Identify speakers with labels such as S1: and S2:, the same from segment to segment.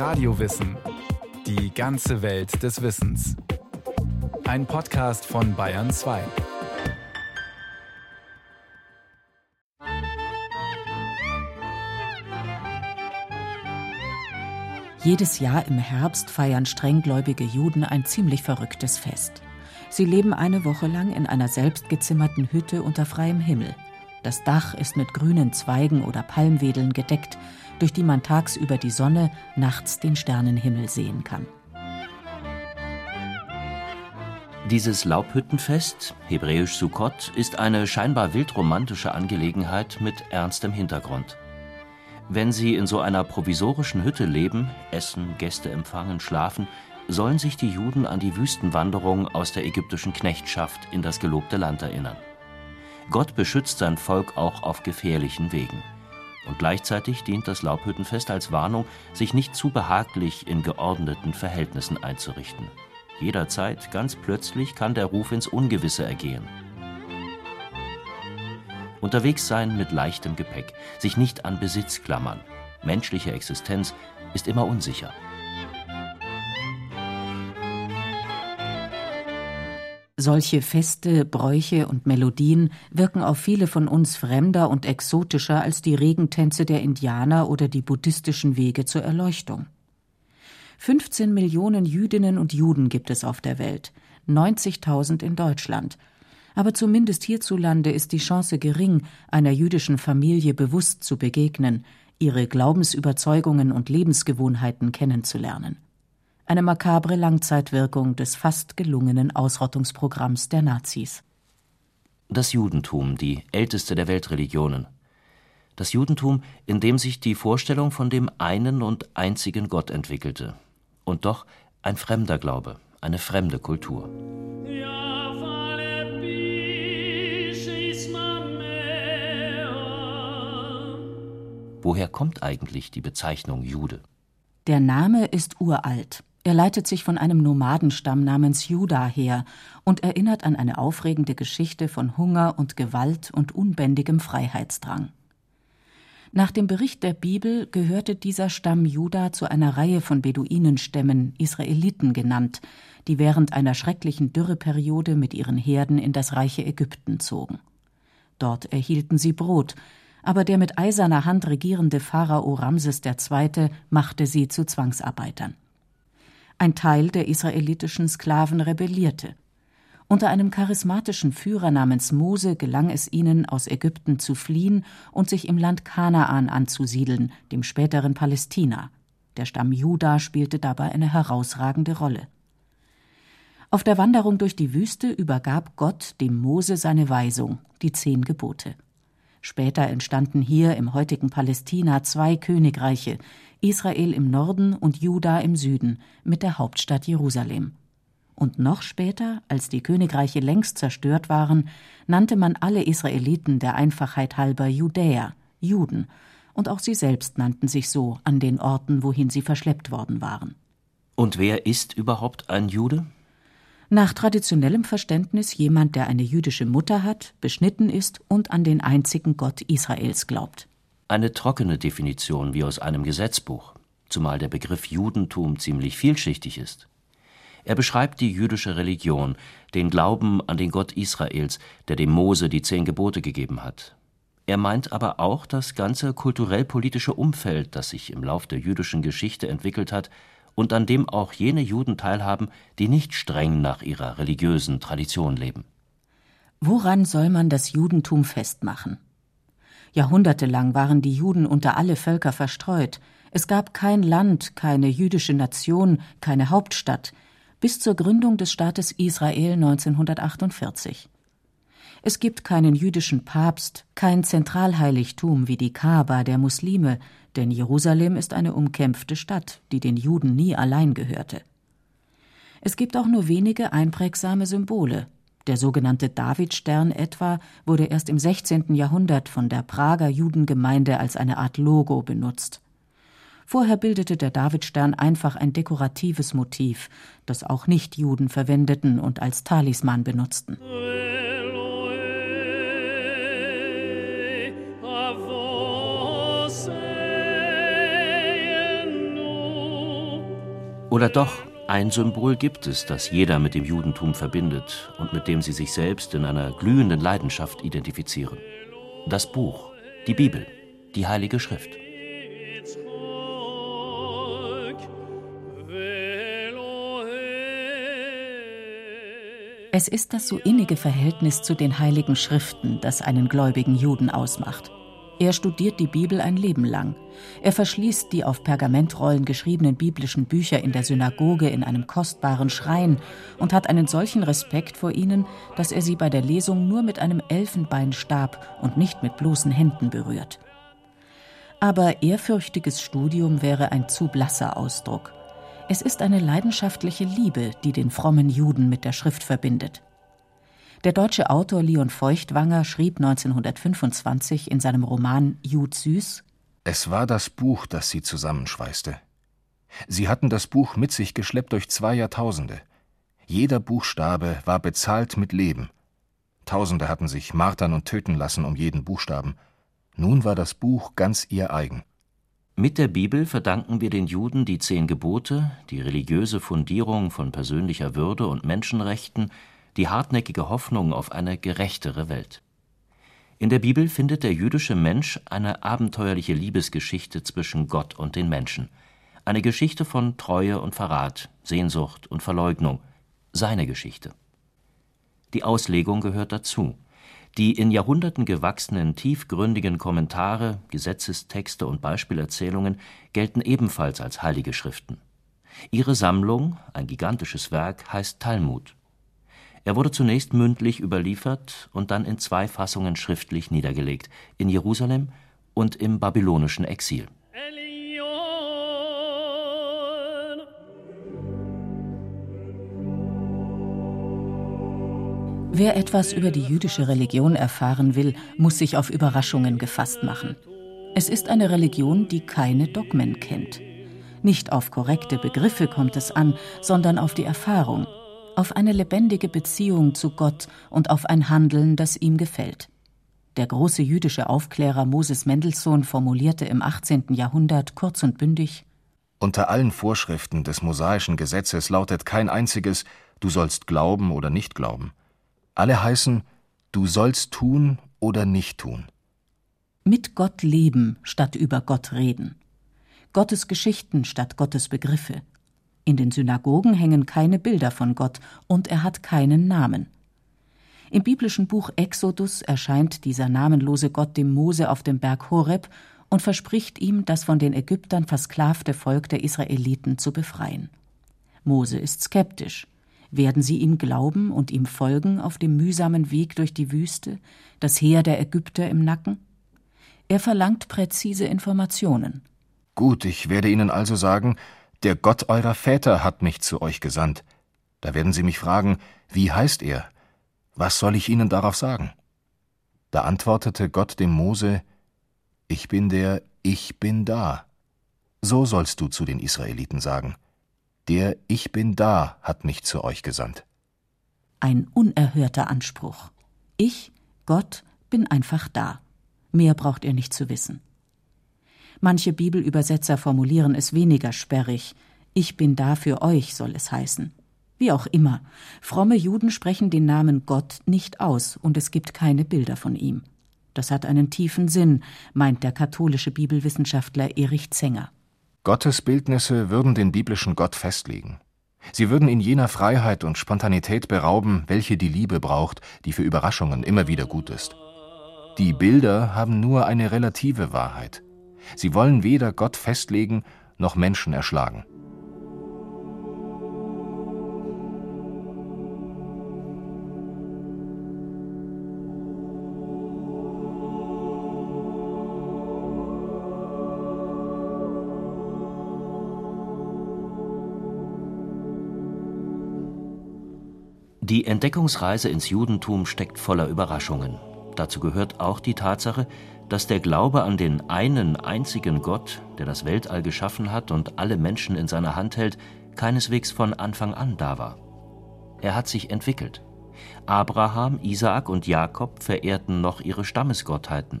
S1: Radiowissen. Die ganze Welt des Wissens. Ein Podcast von Bayern 2.
S2: Jedes Jahr im Herbst feiern strenggläubige Juden ein ziemlich verrücktes Fest. Sie leben eine Woche lang in einer selbstgezimmerten Hütte unter freiem Himmel. Das Dach ist mit grünen Zweigen oder Palmwedeln gedeckt, durch die man tagsüber die Sonne, nachts den Sternenhimmel sehen kann.
S3: Dieses Laubhüttenfest, hebräisch Sukkot, ist eine scheinbar wildromantische Angelegenheit mit ernstem Hintergrund. Wenn Sie in so einer provisorischen Hütte leben, essen, Gäste empfangen, schlafen, sollen sich die Juden an die Wüstenwanderung aus der ägyptischen Knechtschaft in das gelobte Land erinnern. Gott beschützt sein Volk auch auf gefährlichen Wegen. Und gleichzeitig dient das Laubhüttenfest als Warnung, sich nicht zu behaglich in geordneten Verhältnissen einzurichten. Jederzeit, ganz plötzlich, kann der Ruf ins Ungewisse ergehen. Unterwegs sein mit leichtem Gepäck, sich nicht an Besitz klammern. Menschliche Existenz ist immer unsicher.
S2: Solche Feste, Bräuche und Melodien wirken auf viele von uns fremder und exotischer als die Regentänze der Indianer oder die buddhistischen Wege zur Erleuchtung. 15 Millionen Jüdinnen und Juden gibt es auf der Welt, 90.000 in Deutschland. Aber zumindest hierzulande ist die Chance gering, einer jüdischen Familie bewusst zu begegnen, ihre Glaubensüberzeugungen und Lebensgewohnheiten kennenzulernen eine makabre Langzeitwirkung des fast gelungenen Ausrottungsprogramms der Nazis.
S3: Das Judentum, die älteste der Weltreligionen. Das Judentum, in dem sich die Vorstellung von dem einen und einzigen Gott entwickelte. Und doch ein fremder Glaube, eine fremde Kultur. Woher kommt eigentlich die Bezeichnung Jude?
S2: Der Name ist uralt. Er leitet sich von einem Nomadenstamm namens Juda her und erinnert an eine aufregende Geschichte von Hunger und Gewalt und unbändigem Freiheitsdrang. Nach dem Bericht der Bibel gehörte dieser Stamm Juda zu einer Reihe von Beduinenstämmen, Israeliten genannt, die während einer schrecklichen Dürreperiode mit ihren Herden in das reiche Ägypten zogen. Dort erhielten sie Brot, aber der mit eiserner Hand regierende Pharao Ramses II. machte sie zu Zwangsarbeitern. Ein Teil der israelitischen Sklaven rebellierte. Unter einem charismatischen Führer namens Mose gelang es ihnen, aus Ägypten zu fliehen und sich im Land Kanaan anzusiedeln, dem späteren Palästina. Der Stamm Juda spielte dabei eine herausragende Rolle. Auf der Wanderung durch die Wüste übergab Gott dem Mose seine Weisung, die zehn Gebote. Später entstanden hier im heutigen Palästina zwei Königreiche, Israel im Norden und Juda im Süden, mit der Hauptstadt Jerusalem. Und noch später, als die Königreiche längst zerstört waren, nannte man alle Israeliten der Einfachheit halber Judäer, Juden, und auch sie selbst nannten sich so an den Orten, wohin sie verschleppt worden waren.
S3: Und wer ist überhaupt ein Jude?
S2: Nach traditionellem Verständnis jemand, der eine jüdische Mutter hat, beschnitten ist und an den einzigen Gott Israels glaubt
S3: eine trockene Definition wie aus einem Gesetzbuch, zumal der Begriff Judentum ziemlich vielschichtig ist. Er beschreibt die jüdische Religion, den Glauben an den Gott Israels, der dem Mose die zehn Gebote gegeben hat. Er meint aber auch das ganze kulturell-politische Umfeld, das sich im Lauf der jüdischen Geschichte entwickelt hat und an dem auch jene Juden teilhaben, die nicht streng nach ihrer religiösen Tradition leben.
S2: Woran soll man das Judentum festmachen? Jahrhundertelang waren die Juden unter alle Völker verstreut. Es gab kein Land, keine jüdische Nation, keine Hauptstadt, bis zur Gründung des Staates Israel 1948. Es gibt keinen jüdischen Papst, kein Zentralheiligtum wie die Kaaba der Muslime, denn Jerusalem ist eine umkämpfte Stadt, die den Juden nie allein gehörte. Es gibt auch nur wenige einprägsame Symbole, der sogenannte Davidstern etwa wurde erst im 16. Jahrhundert von der Prager Judengemeinde als eine Art Logo benutzt. Vorher bildete der Davidstern einfach ein dekoratives Motiv, das auch Nichtjuden verwendeten und als Talisman benutzten.
S3: Oder doch, ein Symbol gibt es, das jeder mit dem Judentum verbindet und mit dem sie sich selbst in einer glühenden Leidenschaft identifizieren. Das Buch, die Bibel, die Heilige Schrift.
S2: Es ist das so innige Verhältnis zu den heiligen Schriften, das einen gläubigen Juden ausmacht. Er studiert die Bibel ein Leben lang. Er verschließt die auf Pergamentrollen geschriebenen biblischen Bücher in der Synagoge in einem kostbaren Schrein und hat einen solchen Respekt vor ihnen, dass er sie bei der Lesung nur mit einem Elfenbeinstab und nicht mit bloßen Händen berührt. Aber ehrfürchtiges Studium wäre ein zu blasser Ausdruck. Es ist eine leidenschaftliche Liebe, die den frommen Juden mit der Schrift verbindet. Der deutsche Autor Leon Feuchtwanger schrieb 1925 in seinem Roman Jud Süß
S4: Es war das Buch, das sie zusammenschweißte. Sie hatten das Buch mit sich geschleppt durch zwei Jahrtausende. Jeder Buchstabe war bezahlt mit Leben. Tausende hatten sich martern und töten lassen um jeden Buchstaben. Nun war das Buch ganz ihr eigen.
S3: Mit der Bibel verdanken wir den Juden die zehn Gebote, die religiöse Fundierung von persönlicher Würde und Menschenrechten, die hartnäckige Hoffnung auf eine gerechtere Welt. In der Bibel findet der jüdische Mensch eine abenteuerliche Liebesgeschichte zwischen Gott und den Menschen, eine Geschichte von Treue und Verrat, Sehnsucht und Verleugnung, seine Geschichte. Die Auslegung gehört dazu. Die in Jahrhunderten gewachsenen tiefgründigen Kommentare, Gesetzestexte und Beispielerzählungen gelten ebenfalls als heilige Schriften. Ihre Sammlung, ein gigantisches Werk, heißt Talmud. Er wurde zunächst mündlich überliefert und dann in zwei Fassungen schriftlich niedergelegt, in Jerusalem und im babylonischen Exil.
S2: Wer etwas über die jüdische Religion erfahren will, muss sich auf Überraschungen gefasst machen. Es ist eine Religion, die keine Dogmen kennt. Nicht auf korrekte Begriffe kommt es an, sondern auf die Erfahrung, auf eine lebendige Beziehung zu Gott und auf ein Handeln, das ihm gefällt. Der große jüdische Aufklärer Moses Mendelssohn formulierte im 18. Jahrhundert kurz und bündig
S4: Unter allen Vorschriften des mosaischen Gesetzes lautet kein einziges Du sollst glauben oder nicht glauben. Alle heißen, du sollst tun oder nicht tun.
S2: Mit Gott leben statt über Gott reden. Gottes Geschichten statt Gottes Begriffe. In den Synagogen hängen keine Bilder von Gott und er hat keinen Namen. Im biblischen Buch Exodus erscheint dieser namenlose Gott dem Mose auf dem Berg Horeb und verspricht ihm, das von den Ägyptern versklavte Volk der Israeliten zu befreien. Mose ist skeptisch. Werden sie ihm glauben und ihm folgen auf dem mühsamen Weg durch die Wüste, das Heer der Ägypter im Nacken? Er verlangt präzise Informationen.
S4: Gut, ich werde Ihnen also sagen, der Gott eurer Väter hat mich zu euch gesandt. Da werden Sie mich fragen, wie heißt er? Was soll ich Ihnen darauf sagen? Da antwortete Gott dem Mose, Ich bin der Ich bin da. So sollst du zu den Israeliten sagen. Der Ich bin da hat mich zu euch gesandt.
S2: Ein unerhörter Anspruch. Ich, Gott, bin einfach da. Mehr braucht ihr nicht zu wissen. Manche Bibelübersetzer formulieren es weniger sperrig. Ich bin da für euch, soll es heißen. Wie auch immer, fromme Juden sprechen den Namen Gott nicht aus und es gibt keine Bilder von ihm. Das hat einen tiefen Sinn, meint der katholische Bibelwissenschaftler Erich Zenger.
S4: Gottesbildnisse würden den biblischen Gott festlegen. Sie würden ihn jener Freiheit und Spontanität berauben, welche die Liebe braucht, die für Überraschungen immer wieder gut ist. Die Bilder haben nur eine relative Wahrheit. Sie wollen weder Gott festlegen noch Menschen erschlagen.
S3: Die Entdeckungsreise ins Judentum steckt voller Überraschungen. Dazu gehört auch die Tatsache, dass der Glaube an den einen einzigen Gott, der das Weltall geschaffen hat und alle Menschen in seiner Hand hält, keineswegs von Anfang an da war. Er hat sich entwickelt. Abraham, Isaak und Jakob verehrten noch ihre Stammesgottheiten.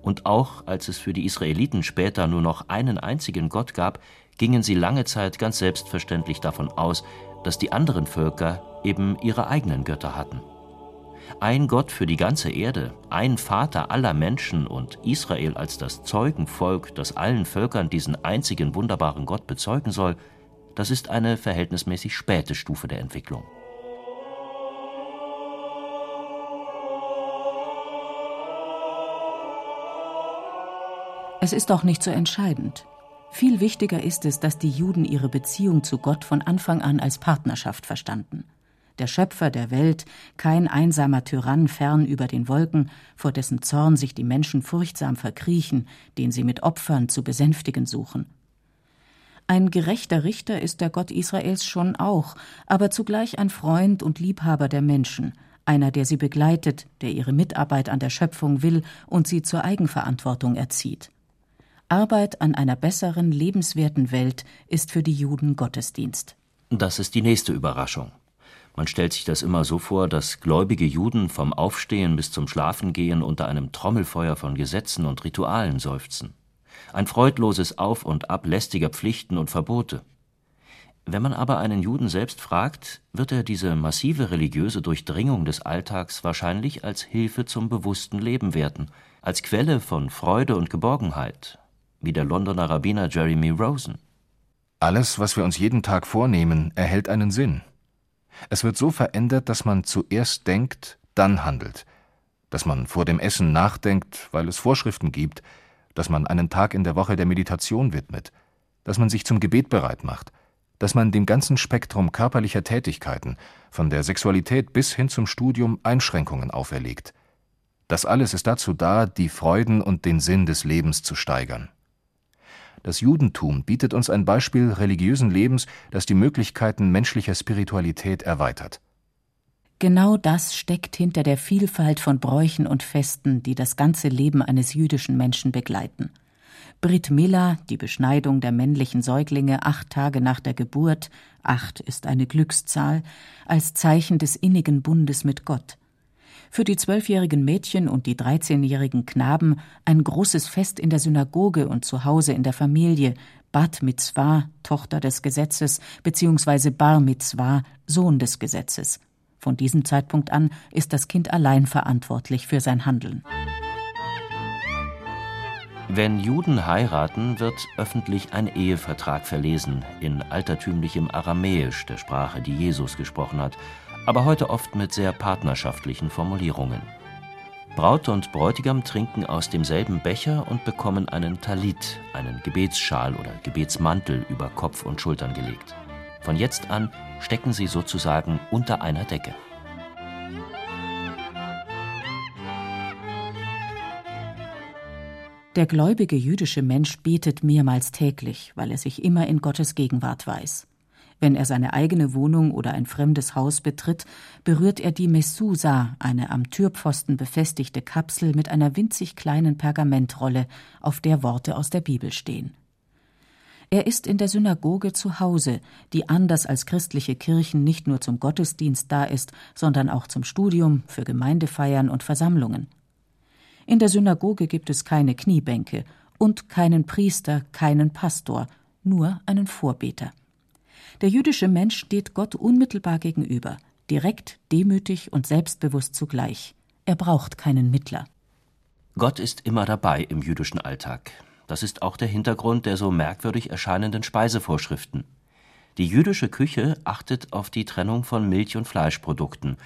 S3: Und auch als es für die Israeliten später nur noch einen einzigen Gott gab, gingen sie lange Zeit ganz selbstverständlich davon aus, dass die anderen Völker eben ihre eigenen Götter hatten. Ein Gott für die ganze Erde, ein Vater aller Menschen und Israel als das Zeugenvolk, das allen Völkern diesen einzigen wunderbaren Gott bezeugen soll, das ist eine verhältnismäßig späte Stufe der Entwicklung.
S2: Es ist auch nicht so entscheidend. Viel wichtiger ist es, dass die Juden ihre Beziehung zu Gott von Anfang an als Partnerschaft verstanden. Der Schöpfer der Welt, kein einsamer Tyrann fern über den Wolken, vor dessen Zorn sich die Menschen furchtsam verkriechen, den sie mit Opfern zu besänftigen suchen. Ein gerechter Richter ist der Gott Israels schon auch, aber zugleich ein Freund und Liebhaber der Menschen, einer, der sie begleitet, der ihre Mitarbeit an der Schöpfung will und sie zur Eigenverantwortung erzieht. Arbeit an einer besseren, lebenswerten Welt ist für die Juden Gottesdienst.
S3: Das ist die nächste Überraschung. Man stellt sich das immer so vor, dass gläubige Juden vom Aufstehen bis zum Schlafengehen unter einem Trommelfeuer von Gesetzen und Ritualen seufzen. Ein freudloses Auf und Ab lästiger Pflichten und Verbote. Wenn man aber einen Juden selbst fragt, wird er diese massive religiöse Durchdringung des Alltags wahrscheinlich als Hilfe zum bewussten Leben werten, als Quelle von Freude und Geborgenheit, wie der Londoner Rabbiner Jeremy Rosen.
S4: Alles, was wir uns jeden Tag vornehmen, erhält einen Sinn. Es wird so verändert, dass man zuerst denkt, dann handelt, dass man vor dem Essen nachdenkt, weil es Vorschriften gibt, dass man einen Tag in der Woche der Meditation widmet, dass man sich zum Gebet bereit macht, dass man dem ganzen Spektrum körperlicher Tätigkeiten, von der Sexualität bis hin zum Studium, Einschränkungen auferlegt. Das alles ist dazu da, die Freuden und den Sinn des Lebens zu steigern. Das Judentum bietet uns ein Beispiel religiösen Lebens, das die Möglichkeiten menschlicher Spiritualität erweitert.
S2: Genau das steckt hinter der Vielfalt von Bräuchen und Festen, die das ganze Leben eines jüdischen Menschen begleiten. Brit Mila, die Beschneidung der männlichen Säuglinge acht Tage nach der Geburt, acht ist eine Glückszahl, als Zeichen des innigen Bundes mit Gott für die zwölfjährigen Mädchen und die dreizehnjährigen Knaben ein großes Fest in der Synagoge und zu Hause in der Familie, Bat Mitzvah, Tochter des Gesetzes, beziehungsweise Bar Mitzvah, Sohn des Gesetzes. Von diesem Zeitpunkt an ist das Kind allein verantwortlich für sein Handeln.
S3: Wenn Juden heiraten, wird öffentlich ein Ehevertrag verlesen, in altertümlichem Aramäisch, der Sprache, die Jesus gesprochen hat, aber heute oft mit sehr partnerschaftlichen Formulierungen. Braut und Bräutigam trinken aus demselben Becher und bekommen einen Talit, einen Gebetsschal oder Gebetsmantel über Kopf und Schultern gelegt. Von jetzt an stecken sie sozusagen unter einer Decke.
S2: Der gläubige jüdische Mensch betet mehrmals täglich, weil er sich immer in Gottes Gegenwart weiß. Wenn er seine eigene Wohnung oder ein fremdes Haus betritt, berührt er die Messusa, eine am Türpfosten befestigte Kapsel mit einer winzig kleinen Pergamentrolle, auf der Worte aus der Bibel stehen. Er ist in der Synagoge zu Hause, die anders als christliche Kirchen nicht nur zum Gottesdienst da ist, sondern auch zum Studium, für Gemeindefeiern und Versammlungen. In der Synagoge gibt es keine Kniebänke und keinen Priester, keinen Pastor, nur einen Vorbeter. Der jüdische Mensch steht Gott unmittelbar gegenüber, direkt, demütig und selbstbewusst zugleich. Er braucht keinen Mittler.
S3: Gott ist immer dabei im jüdischen Alltag. Das ist auch der Hintergrund der so merkwürdig erscheinenden Speisevorschriften. Die jüdische Küche achtet auf die Trennung von Milch- und Fleischprodukten,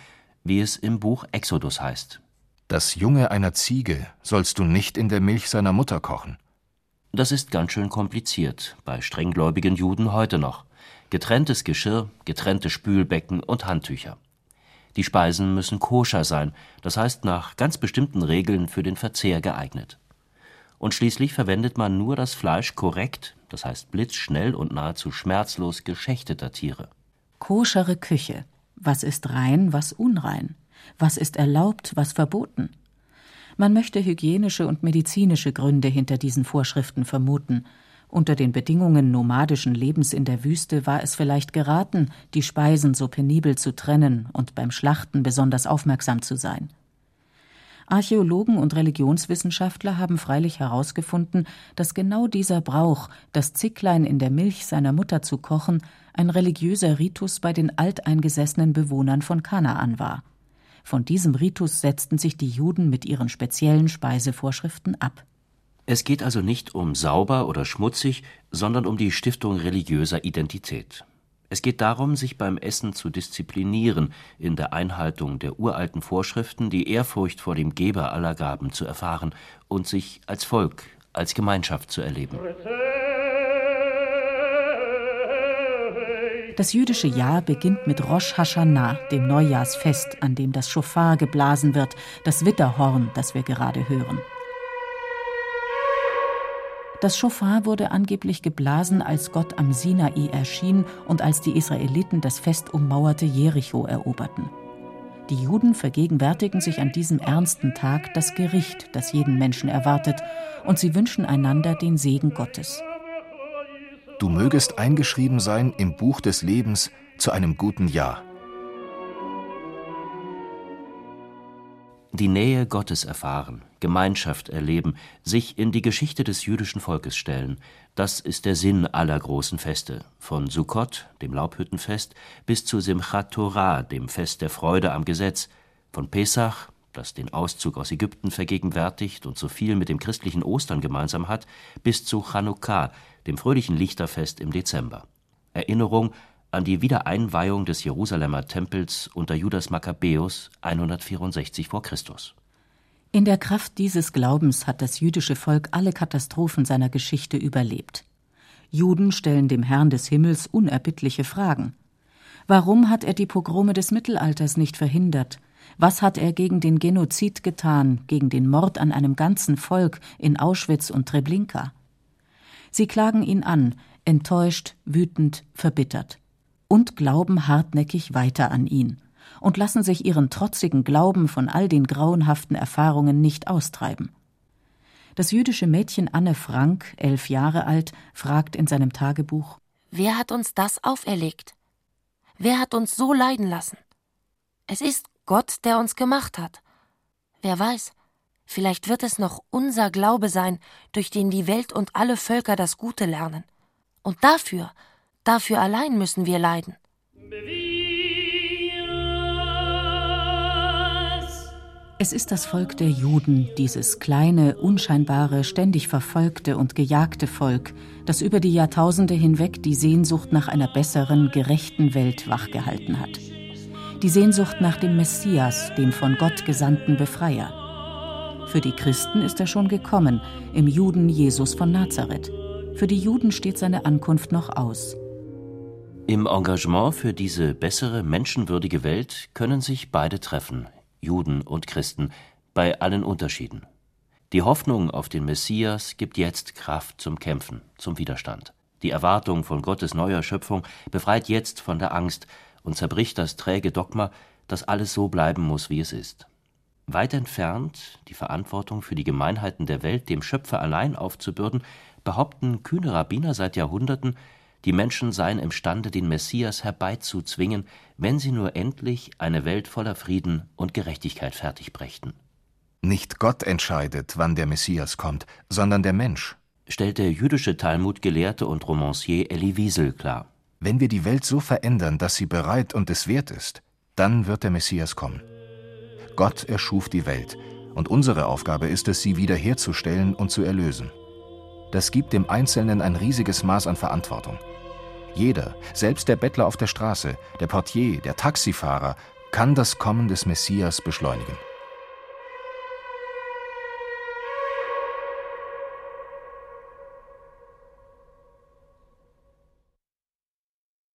S3: wie es im Buch Exodus heißt.
S4: Das Junge einer Ziege sollst du nicht in der Milch seiner Mutter kochen.
S3: Das ist ganz schön kompliziert, bei strenggläubigen Juden heute noch getrenntes Geschirr, getrennte Spülbecken und Handtücher. Die Speisen müssen koscher sein, das heißt nach ganz bestimmten Regeln für den Verzehr geeignet. Und schließlich verwendet man nur das Fleisch korrekt, das heißt blitzschnell und nahezu schmerzlos geschächteter Tiere.
S2: Koschere Küche. Was ist rein, was unrein? Was ist erlaubt, was verboten? Man möchte hygienische und medizinische Gründe hinter diesen Vorschriften vermuten, unter den Bedingungen nomadischen Lebens in der Wüste war es vielleicht geraten, die Speisen so penibel zu trennen und beim Schlachten besonders aufmerksam zu sein. Archäologen und Religionswissenschaftler haben freilich herausgefunden, dass genau dieser Brauch, das Zicklein in der Milch seiner Mutter zu kochen, ein religiöser Ritus bei den alteingesessenen Bewohnern von Kanaan war. Von diesem Ritus setzten sich die Juden mit ihren speziellen Speisevorschriften ab.
S3: Es geht also nicht um sauber oder schmutzig, sondern um die Stiftung religiöser Identität. Es geht darum, sich beim Essen zu disziplinieren, in der Einhaltung der uralten Vorschriften die Ehrfurcht vor dem Geber aller Gaben zu erfahren und sich als Volk, als Gemeinschaft zu erleben.
S2: Das jüdische Jahr beginnt mit Rosh Hashanah, dem Neujahrsfest, an dem das Schofar geblasen wird, das Witterhorn, das wir gerade hören. Das Schofar wurde angeblich geblasen, als Gott am Sinai erschien und als die Israeliten das fest ummauerte Jericho eroberten. Die Juden vergegenwärtigen sich an diesem ernsten Tag das Gericht, das jeden Menschen erwartet, und sie wünschen einander den Segen Gottes.
S4: Du mögest eingeschrieben sein im Buch des Lebens zu einem guten Jahr.
S3: Die Nähe Gottes erfahren, Gemeinschaft erleben, sich in die Geschichte des jüdischen Volkes stellen, das ist der Sinn aller großen Feste, von Sukkot, dem Laubhüttenfest, bis zu Simchat Torah, dem Fest der Freude am Gesetz, von Pesach, das den Auszug aus Ägypten vergegenwärtigt und so viel mit dem christlichen Ostern gemeinsam hat, bis zu Chanukka, dem fröhlichen Lichterfest im Dezember. Erinnerung an die Wiedereinweihung des Jerusalemer Tempels unter Judas Makkabäus 164 v. Chr.
S2: In der Kraft dieses Glaubens hat das jüdische Volk alle Katastrophen seiner Geschichte überlebt. Juden stellen dem Herrn des Himmels unerbittliche Fragen. Warum hat er die Pogrome des Mittelalters nicht verhindert? Was hat er gegen den Genozid getan, gegen den Mord an einem ganzen Volk in Auschwitz und Treblinka? Sie klagen ihn an, enttäuscht, wütend, verbittert und glauben hartnäckig weiter an ihn und lassen sich ihren trotzigen Glauben von all den grauenhaften Erfahrungen nicht austreiben. Das jüdische Mädchen Anne Frank, elf Jahre alt, fragt in seinem Tagebuch
S5: Wer hat uns das auferlegt? Wer hat uns so leiden lassen? Es ist Gott, der uns gemacht hat. Wer weiß, vielleicht wird es noch unser Glaube sein, durch den die Welt und alle Völker das Gute lernen. Und dafür Dafür allein müssen wir leiden.
S2: Es ist das Volk der Juden, dieses kleine, unscheinbare, ständig verfolgte und gejagte Volk, das über die Jahrtausende hinweg die Sehnsucht nach einer besseren, gerechten Welt wachgehalten hat. Die Sehnsucht nach dem Messias, dem von Gott gesandten Befreier. Für die Christen ist er schon gekommen, im Juden Jesus von Nazareth. Für die Juden steht seine Ankunft noch aus.
S3: Im Engagement für diese bessere, menschenwürdige Welt können sich beide treffen, Juden und Christen, bei allen Unterschieden. Die Hoffnung auf den Messias gibt jetzt Kraft zum Kämpfen, zum Widerstand. Die Erwartung von Gottes neuer Schöpfung befreit jetzt von der Angst und zerbricht das träge Dogma, dass alles so bleiben muss, wie es ist. Weit entfernt, die Verantwortung für die Gemeinheiten der Welt dem Schöpfer allein aufzubürden, behaupten kühne Rabbiner seit Jahrhunderten, die Menschen seien imstande, den Messias herbeizuzwingen, wenn sie nur endlich eine Welt voller Frieden und Gerechtigkeit fertigbrächten.
S4: Nicht Gott entscheidet, wann der Messias kommt, sondern der Mensch,
S3: stellt der jüdische Talmudgelehrte und Romancier Elie Wiesel klar.
S4: Wenn wir die Welt so verändern, dass sie bereit und es wert ist, dann wird der Messias kommen. Gott erschuf die Welt, und unsere Aufgabe ist es, sie wiederherzustellen und zu erlösen. Das gibt dem Einzelnen ein riesiges Maß an Verantwortung. Jeder, selbst der Bettler auf der Straße, der Portier, der Taxifahrer, kann das Kommen des Messias beschleunigen.